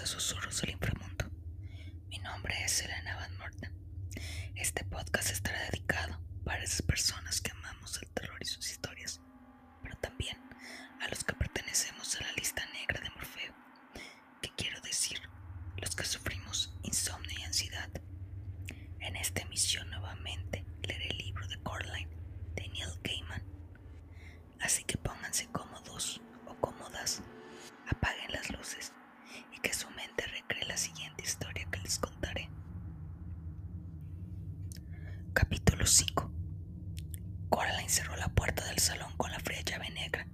a Susurros del Inframundo. Mi nombre es Elena Van Morten. Este podcast estará dedicado para esas personas que amamos el terror y sus historias, pero también a los que pertenecemos a la lista negra de Morfeo, que quiero decir, los que sufrimos insomnio y ansiedad. En esta emisión nuevamente leeré el libro de Coraline de Neil Gaiman. Así que pónganse cómodos o cómodas, apaguen las luces y que su mente recree la siguiente historia que les contaré. Capítulo 5 Coraline cerró la puerta del salón con la fría llave negra.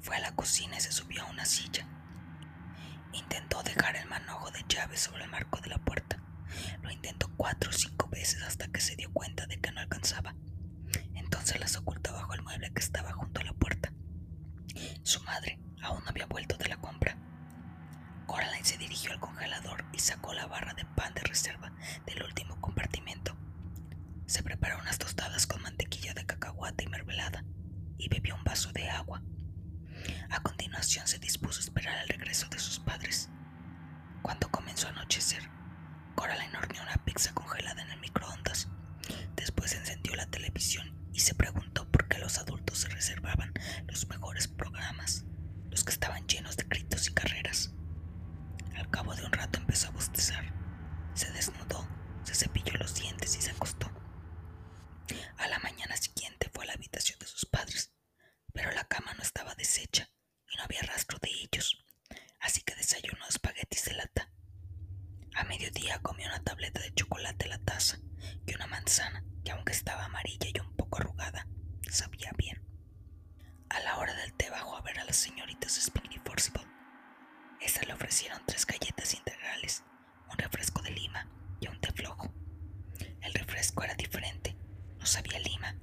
Fue a la cocina y se subió a una silla. Intentó dejar el manojo de llave sobre el marco de la puerta. Lo intentó cuatro o cinco veces hasta que se dio cuenta de que no alcanzaba. Entonces las ocultó bajo el mueble que estaba junto a la puerta. Su madre aún no había vuelto de la compra. Coraline se dirigió al congelador y sacó la barra de pan de reserva del último compartimento. Se preparó unas tostadas con mantequilla de cacahuate y mermelada y bebió un vaso de agua. A continuación se dispuso a esperar el regreso de sus padres. Cuando comenzó a anochecer, Coraline horneó una pizza congelada en el microondas. Después encendió la televisión y se preguntó por qué los adultos se reservaban los mejores programas, los que estaban llenos de gritos y carreras. Al cabo de un rato empezó a bostezar. Se desnudó, se cepilló los dientes y se acostó. A la mañana siguiente fue a la habitación de sus padres, pero la cama no estaba deshecha y no había rastro de ellos, así que desayunó espaguetis de lata. A mediodía comió una tableta de chocolate en la taza y una manzana que aunque estaba amarilla y un poco arrugada, sabía bien. A la hora del té bajó a ver a las señoritas Spinny Forcible. Estas le ofrecieron tres galletas integrales, un refresco de lima y un té flojo. El refresco era diferente, no sabía lima,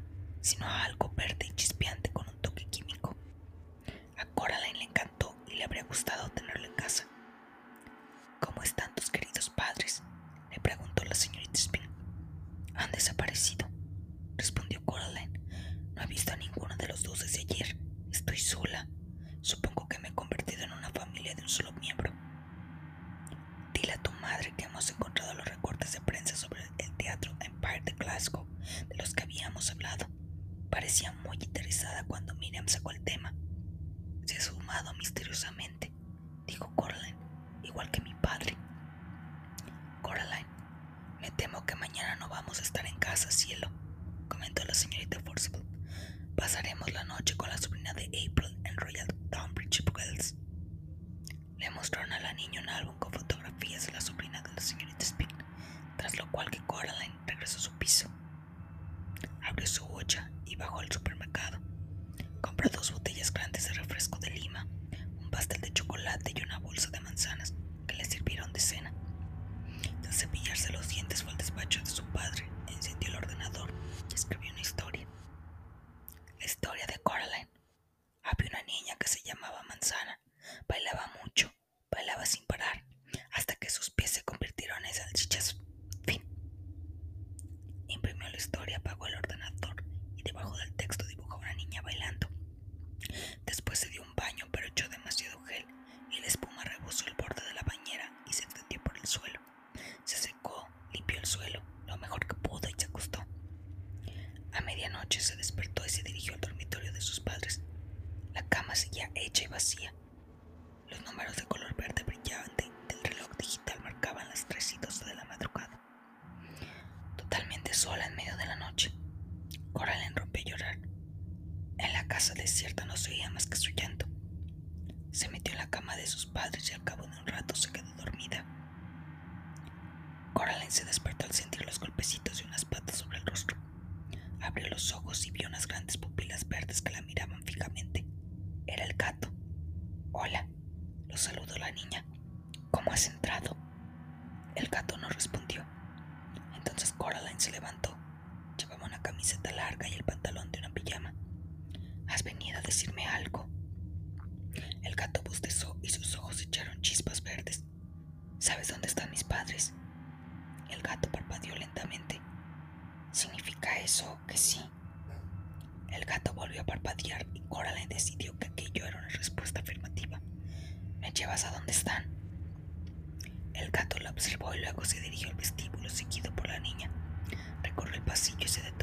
sino a algo verde y chispeante con un toque químico. A Coraline le encantó y le habría gustado tenerlo en casa. ¿Cómo están tus queridos padres? le preguntó la señorita Spin. Han desaparecido, respondió Coraline. No he visto a ninguno de los dos desde ayer. Estoy sola. Supongo que me he convertido en una familia de un solo miembro. Dile a tu madre que hemos encontrado los recortes de prensa sobre el teatro Empire de Glasgow de los que habíamos hablado. Parecía muy interesada cuando Miriam sacó el tema. Se ha sumado misteriosamente, dijo Coraline, igual que mi padre. Coraline, me temo que mañana no vamos a estar en casa, cielo, comentó la señorita Forcible. Pasaremos la noche con la sobrina de April en Royal Tonbridge Wells. Le mostraron a la niña un álbum con fotografías de la sobrina de la señorita Spin, tras lo cual que Coraline regresó a su piso. Abrió su olla y bajó al supermercado. Compró dos botellas grandes de refresco de lima, un pastel de chocolate y una bolsa de manzanas que le sirvieron de cena. Tras cepillarse los dientes fue al despacho de su padre, encendió el ordenador y escribió una historia. La historia de Coraline. Había una niña que se llamaba Manzana. Bailaba mucho, bailaba sin parar, hasta que sus pies se convirtieron en salchichas. Fin. Imprimió la historia, apagó el ordenador y debajo del texto dibujó a una niña bailando. Después se dio un baño, pero echó demasiado gel y la espuma rebosó el borde de la bañera y se extendió por el suelo. Se secó, limpió el suelo lo mejor que pudo y se acostó. Medianoche se despertó y se dirigió al dormitorio de sus padres. La cama seguía hecha y vacía. Los números de color verde brillante del reloj digital marcaban las 3 y 12 de la madrugada. Totalmente sola en medio de la noche, Coraline rompió a llorar. En la casa desierta no se oía más que su llanto. Se metió en la cama de sus padres y al cabo de un rato se quedó dormida. camiseta larga y el pantalón de una pijama. ¿Has venido a decirme algo? El gato bostezó y sus ojos echaron chispas verdes. ¿Sabes dónde están mis padres? El gato parpadeó lentamente. ¿Significa eso que sí? El gato volvió a parpadear y Coraline decidió que aquello era una respuesta afirmativa. ¿Me llevas a dónde están? El gato la observó y luego se dirigió al vestíbulo seguido por la niña. Recorrió el pasillo y se detuvo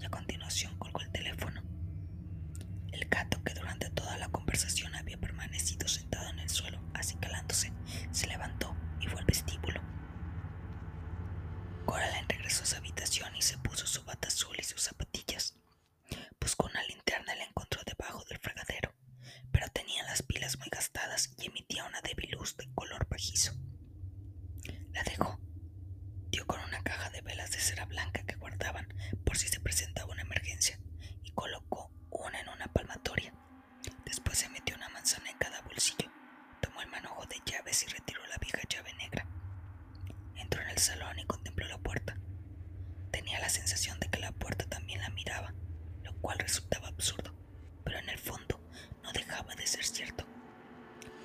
y A continuación colgó el teléfono. El gato quedó cual resultaba absurdo, pero en el fondo no dejaba de ser cierto.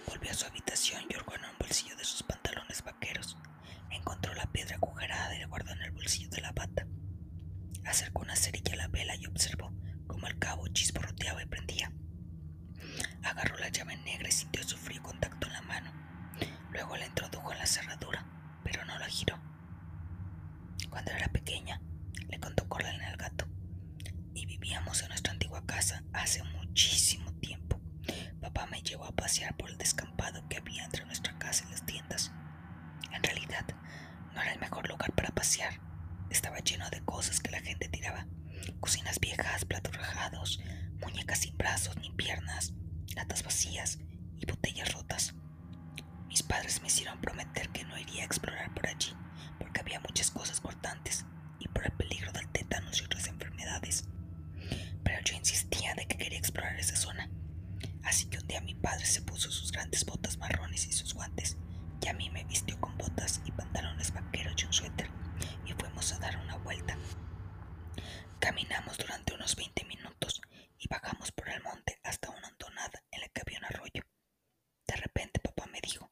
Volvió a su habitación y organó en un bolsillo de sus pantalones vaqueros. Encontró la piedra agujerada y la guardó en el bolsillo de la bata. Acercó una cerilla a la vela y observó cómo el cabo chisporroteaba y prendía. Agarró la llave negra y sintió su frío contacto en la mano. Luego la introdujo en la cerradura, pero no la giró. Cuando era pequeña, le contó Corlena que había entre nuestra casa y las tiendas. En realidad, no era el mejor lugar para pasear. Estaba lleno de cosas que la gente tiraba. Cocinas viejas, platos rajados, muñecas sin brazos ni piernas, latas vacías y botellas rotas. Mis padres me hicieron prometer que no iría a explorar por allí, porque había muchas cosas cortantes y por se puso sus grandes botas marrones y sus guantes, y a mí me vistió con botas y pantalones vaqueros y un suéter, y fuimos a dar una vuelta. Caminamos durante unos 20 minutos y bajamos por el monte hasta una hontonada en la que había un arroyo. De repente papá me dijo,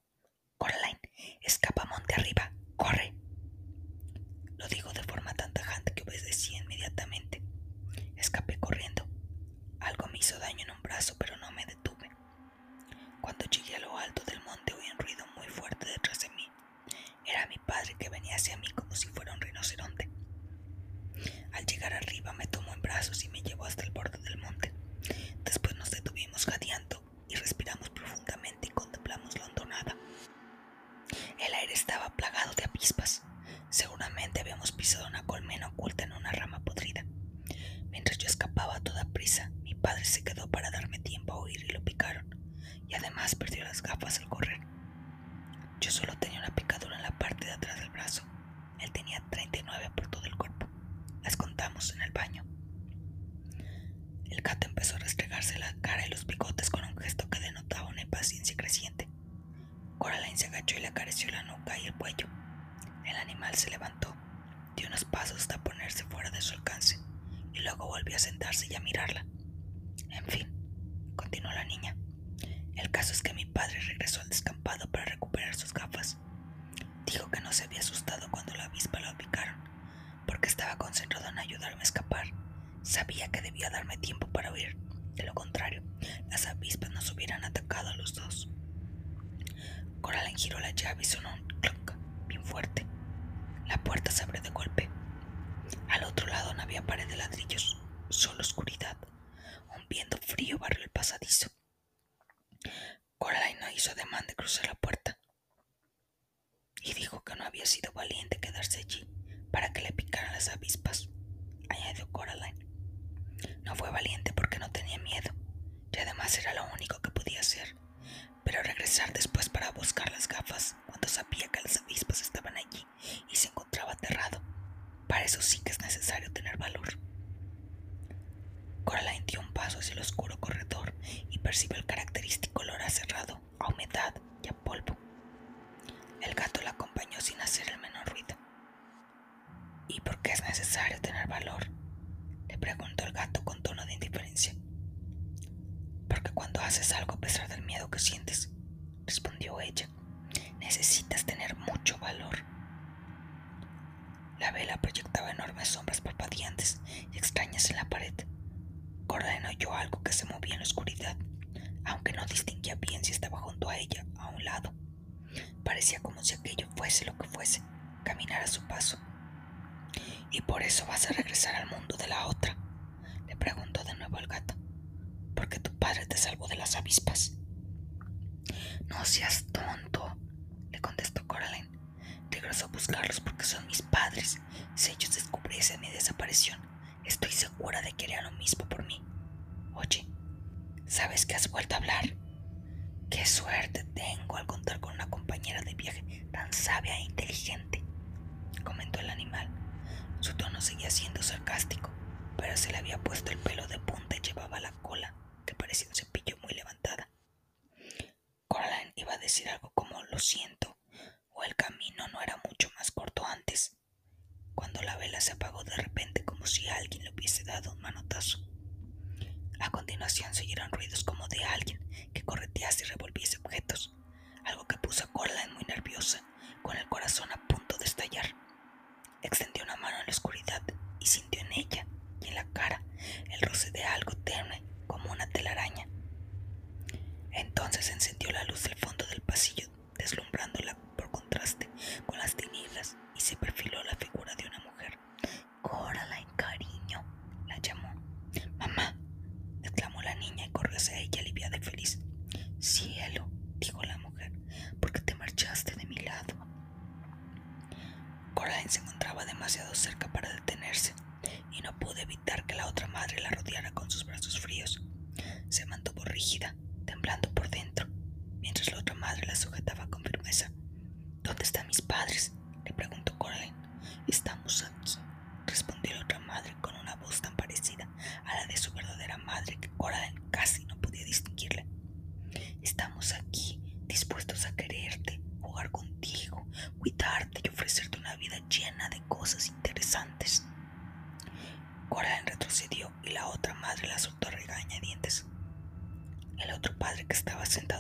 Coraline, escapa monte arriba, corre. Lo dijo de forma tan tajante que obedecí inmediatamente. Escapé corriendo. Algo me hizo daño en un brazo, pero no me detuve. Cuando llegué a lo alto del monte oí un ruido muy fuerte detrás de mí. Era mi que venía hacia mí como si fuera un rinoceronte. Al llegar arriba me tomó en brazos y me llevó hasta el borde del monte. Después nos detuvimos jadeando y respiramos profundamente y contemplamos la hondonada. El aire estaba plagado de avispas. Seguramente habíamos pisado una colmena oculta en una rama podrida. Mientras yo escapaba a toda prisa, mi padre se quedó para darme tiempo a huir y lo picaron, y además perdió las gafas al correr. Yo solo tenía una picadura en la parte de atrás del brazo. Él tenía 39 por todo el cuerpo. Las contamos en el baño. El gato empezó a restregarse la cara y los bigotes con un gesto que denotaba una impaciencia creciente. Coraline se agachó y le acarició la nuca y el cuello. El animal se levantó, dio unos pasos hasta ponerse fuera de su alcance y luego volvió a sentarse y a mirarla. En fin, continuó la niña. El caso es que mi padre regresó al descampado para recuperar sus gafas. Dijo que no se había asustado cuando la avispa lo picaron, porque estaba concentrado en ayudarme a escapar. Sabía que debía darme tiempo para huir. De lo contrario, las avispas nos hubieran atacado a los dos. Coraline giró la llave y sonó un clonk bien fuerte. La puerta se abrió de golpe. Al otro lado no había pared de ladrillos, solo oscuridad. Un viento frío barrió el pasadizo. Coraline no hizo ademán de cruzar la puerta y dijo que no había sido valiente quedarse allí para que le picaran las avispas, añadió Coraline. No fue valiente porque no tenía miedo y además era lo único que podía hacer. Pero regresar después para buscar las gafas cuando sabía que las avispas estaban allí y se encontraba aterrado. Para eso sí que es necesario tener valor. Coraline dio un paso hacia el oscuro corredor y percibió el característico olor a a humedad y a polvo. El gato la acompañó sin hacer el menor ruido. ¿Y por qué es necesario tener valor? Le preguntó el gato con tono de indiferencia. Porque cuando haces algo a pesar del miedo que sientes, respondió ella, necesitas tener mucho valor. La vela proyectaba enormes sombras parpadeantes y extrañas en la pared. Coraline oyó algo que se movía en la oscuridad, aunque no distinguía bien si estaba junto a ella, a un lado. Parecía como si aquello fuese lo que fuese, caminar a su paso. ¿Y por eso vas a regresar al mundo de la otra? Le preguntó de nuevo el gato. Porque tu padre te salvó de las avispas. No seas tonto, le contestó Coraline. Regreso a buscarlos porque son mis padres. Si ellos descubriesen mi desaparición, estoy segura de que harían lo mismo por mí. Oye, ¿sabes que has vuelto a hablar? Qué suerte tengo al contar con una compañera de viaje tan sabia e inteligente, comentó el animal. Su tono seguía siendo sarcástico, pero se le había puesto el pelo de punta y llevaba la cola, que parecía un cepillo muy levantada. Coraline iba a decir algo como lo siento, o el camino no era mucho más corto antes, cuando la vela se apagó de repente si alguien le hubiese dado un manotazo. A continuación se oyeron ruidos como de alguien que corretease y revolviese objetos, algo que puso a Coraline muy nerviosa, con el corazón a punto de estallar. Extendió una mano en la oscuridad y sintió en ella y en la cara el roce de algo tenue como una telaraña. Entonces encendió la luz del fondo del pasillo, deslumbrándola por contraste de cosas interesantes. Coraline retrocedió y la otra madre la soltó regañadientes. El otro padre que estaba sentado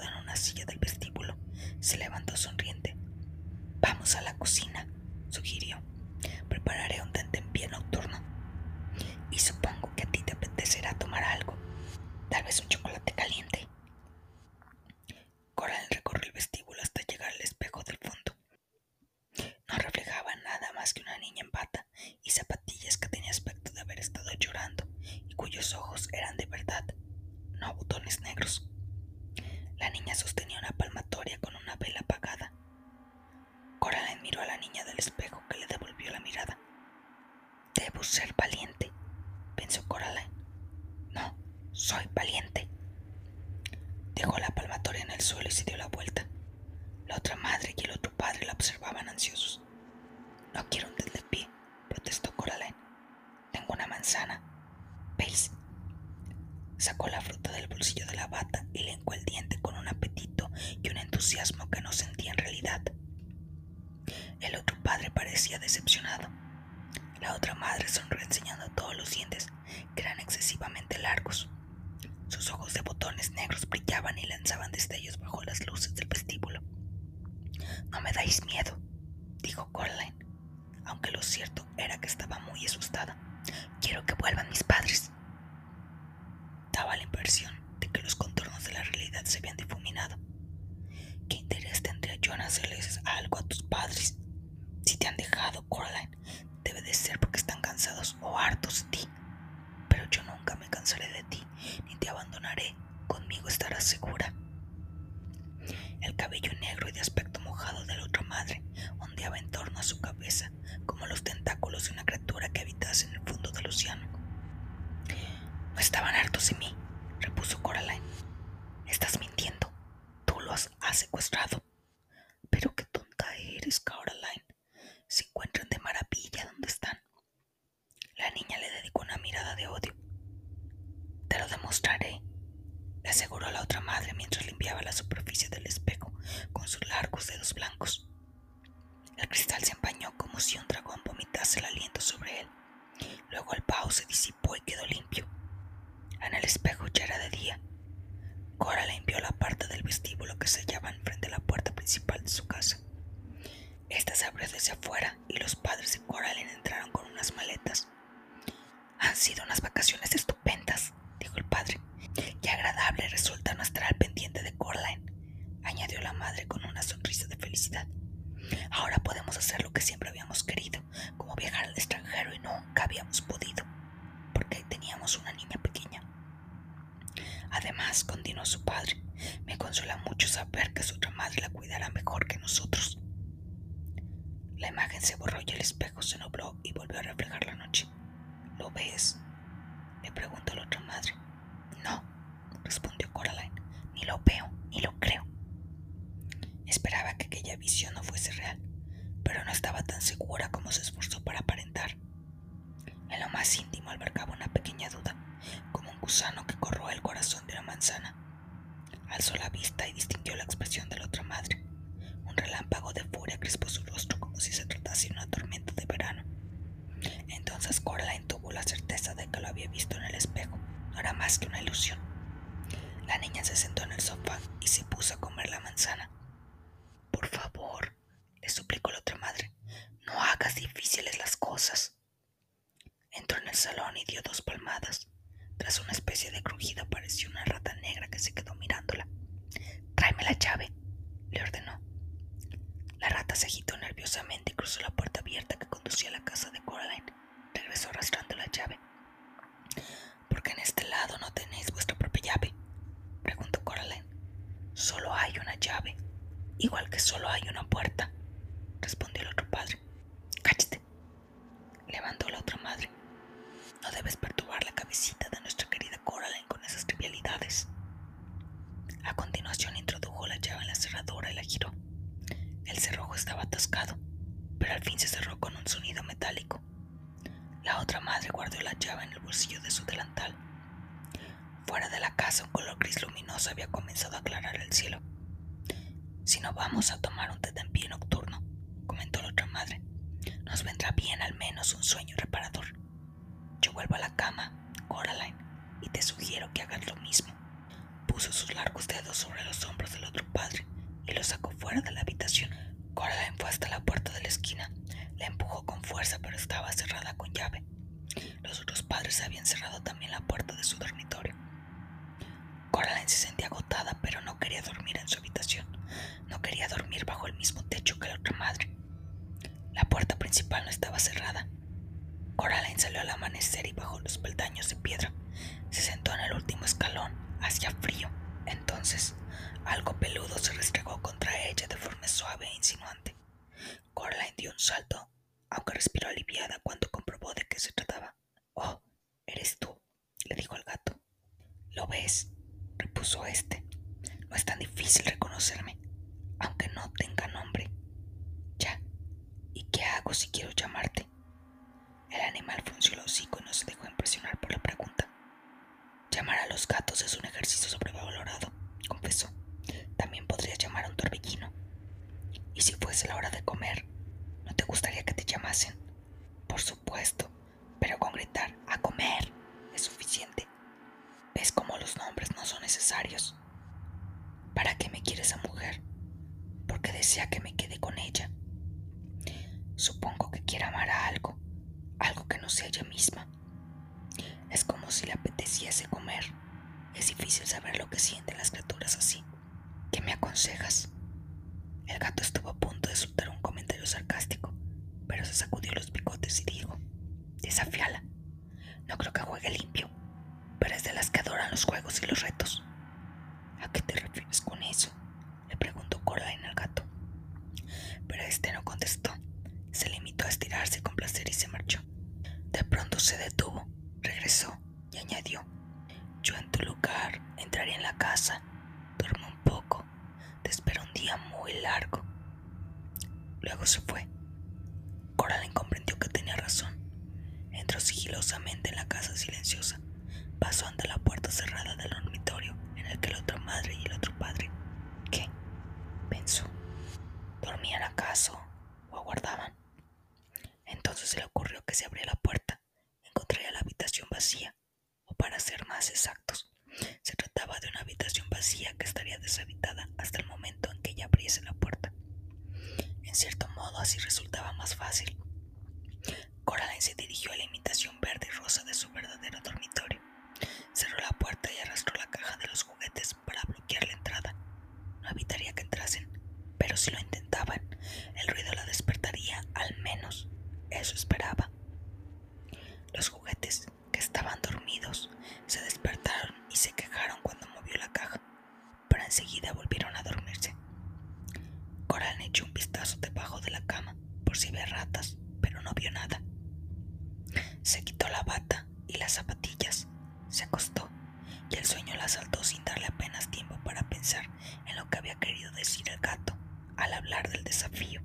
Debo ser valiente, pensó Coraline. No, soy valiente. Dejó la palmatoria en el suelo y se dio la vuelta. La otra madre y el otro padre la observaban ansiosos. No quiero un pie, protestó Coraline. Tengo una manzana. ¿Veis? Sacó la fruta del bolsillo de la bata y le el diente con un apetito y un entusiasmo que no sentía en realidad. El otro padre parecía decepcionado. Madre sonrió enseñando todos los dientes, que eran excesivamente largos. Sus ojos de botones negros brillaban y lanzaban destellos bajo las luces del vestíbulo. No me dais miedo, dijo Coraline, aunque lo cierto era que estaba muy asustada. Quiero que vuelvan mis padres. Daba la impresión de que los contornos de la realidad se habían difuminado. ¿Qué interés tendría yo en hacerles algo a tus padres? Si te han dejado, Coraline, debe de ser porque están cansados o hartos de ti. Pero yo nunca me cansaré de ti, ni te abandonaré. Conmigo estarás segura. El cabello negro y de aspecto mojado de la otra madre ondeaba en torno a su cabeza, como los tentáculos de una criatura que habitase en el fondo del océano. No estaban hartos de mí, repuso Coraline. Estás mintiendo. Tú los has secuestrado. Pero qué tonta eres, Coraline. Se encuentran de maravilla donde están. La niña le dedicó una mirada de odio. Demostraré, le aseguró la otra madre mientras limpiaba la superficie del espejo con sus largos dedos blancos. El cristal se empañó como si un dragón vomitase el aliento sobre él. Luego el pao se disipó y quedó limpio. En el espejo ya era de día. Cora limpió la parte del vestíbulo que se hallaba enfrente de la puerta principal de su casa. Esta se abrió desde afuera y los padres de Coraline entraron con unas maletas. Han sido unas vacaciones estupendas, dijo el padre. Qué agradable resulta no estar al pendiente de Coraline, añadió la madre con una sonrisa de felicidad. Ahora podemos hacer lo que siempre habíamos querido, como viajar al extranjero y nunca habíamos podido, porque teníamos una niña pequeña. Además, continuó su padre, me consuela mucho saber que su otra madre la cuidará mejor que nosotros. La imagen se borró y el espejo se nubló y volvió a reflejar la noche. ¿Lo ves? Preguntó la otra madre. No, respondió Coraline. Ni lo veo, ni lo creo. Esperaba que aquella visión no fuese real, pero no estaba tan segura como se esforzó para aparentar. En lo más íntimo albergaba una pequeña duda, como un gusano que corroe el corazón de una manzana. Alzó la vista y distinguió la expresión de la otra madre. Un relámpago de furia crispó su rostro como si se tratase de una tormenta de verano. Entonces Coraline tuvo la certeza de que lo había visto en el espejo. No era más que una ilusión. La niña se sentó en el sofá y se puso a comer la manzana. Por favor, le suplicó la otra madre, no hagas difíciles las cosas. Entró en el salón y dio dos palmadas. Tras una especie de crujido apareció una rata negra que se quedó mirándola. Tráeme la llave, le ordenó. La rata se agitó nerviosamente y cruzó la puerta abierta que conducía a la casa de Coraline. Regresó arrastrando la llave. ¿Por qué en este lado no tenéis vuestra propia llave? preguntó Coraline. Solo hay una llave, igual que solo hay una puerta, respondió el otro padre. Cállate, levantó la otra madre. No debes perturbar la cabecita de nuestra querida Coraline con esas trivialidades. A continuación introdujo la llave en la cerradura y la giró. El cerrojo estaba atascado, pero al fin se cerró con un sonido metálico. La otra madre guardó la llave en el bolsillo de su delantal. Fuera de la casa un color gris luminoso había comenzado a aclarar el cielo. Si no vamos a tomar un té en pie nocturno, comentó la otra madre, nos vendrá bien al menos un sueño reparador. Yo vuelvo a la cama, Coraline. y te sugiero que hagas lo mismo. Puso sus largos dedos sobre los hombros del otro padre y lo sacó fuera de la habitación. Coraline fue hasta la puerta de la esquina. La empujó con fuerza, pero estaba cerrada con llave. Los otros padres habían cerrado también la puerta de su dormitorio. Coraline se sentía agotada, pero no quería dormir en su habitación. No quería dormir bajo el mismo techo que la otra madre. La puerta principal no estaba cerrada. Coraline salió al amanecer y bajó los peldaños de piedra. Se sentó en el último escalón. Hacía frío. Entonces, algo peludo se restregó contra ella de forma suave e insinuante. Coraline dio un salto, aunque respiró aliviada cuando comprobó de qué se trataba. Oh, eres tú, le dijo al gato. ¿Lo ves? repuso este. No es tan difícil reconocerme, aunque no tenga nombre. Ya, ¿y qué hago si quiero llamarte? El animal frunció el hocico y no se dejó impresionar por la pregunta. Llamar a los gatos es un ejercicio sobrevalorado, confesó. También podrías llamar a un torbellino. ¿Y si fuese la hora de comer? ¿No te gustaría que te llamasen? Por supuesto, pero con gritar a comer es suficiente. ¿Ves cómo los nombres no son necesarios? ¿Para qué me quiere esa mujer? Porque desea que me quede con ella. Supongo que quiere amar a algo, algo que no sea ella misma. Es como si le apeteciese comer. Es difícil saber lo que sienten las criaturas así. ¿Qué me aconsejas? El gato estuvo a punto de soltar un comentario sarcástico, pero se sacudió los bigotes y dijo, desafíala. No creo que juegue limpio, pero es de las que adoran los juegos y los retos. ¿A qué te refieres con eso? Le preguntó Coraline al gato. Pero este no contestó. Se limitó a estirarse con placer y se marchó. De pronto se detuvo, regresó y añadió, yo en tu lugar entraría en la casa, duermo un poco, te espero un día muy largo. Luego se fue. Coraline comprendió que tenía razón. Entró sigilosamente en la casa silenciosa. Pasó ante la puerta cerrada del dormitorio en el que la otra madre y el otro padre, ¿qué? pensó, ¿dormían acaso o aguardaban? Entonces se le ocurrió que se abría la puerta, encontraría la habitación vacía, o para ser más exactos, se trataba de una habitación vacía que estaría deshabitada hasta el momento en que ella abriese la puerta. En cierto modo así resultaba más fácil. Coraline se dirigió a la imitación verde y rosa de su verdadero dormitorio. Cerró la puerta y arrastró la caja de los juguetes para bloquear la entrada. No evitaría que entrasen, pero si lo intentaban, el ruido la despertaría al menos. Eso esperaba. Los juguetes, que estaban dormidos, se despertaron y se quejaron cuando movió la caja, pero enseguida volvieron echó un vistazo debajo de la cama por si había ratas, pero no vio nada. Se quitó la bata y las zapatillas, se acostó y el sueño la asaltó sin darle apenas tiempo para pensar en lo que había querido decir el gato al hablar del desafío.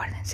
Recuerden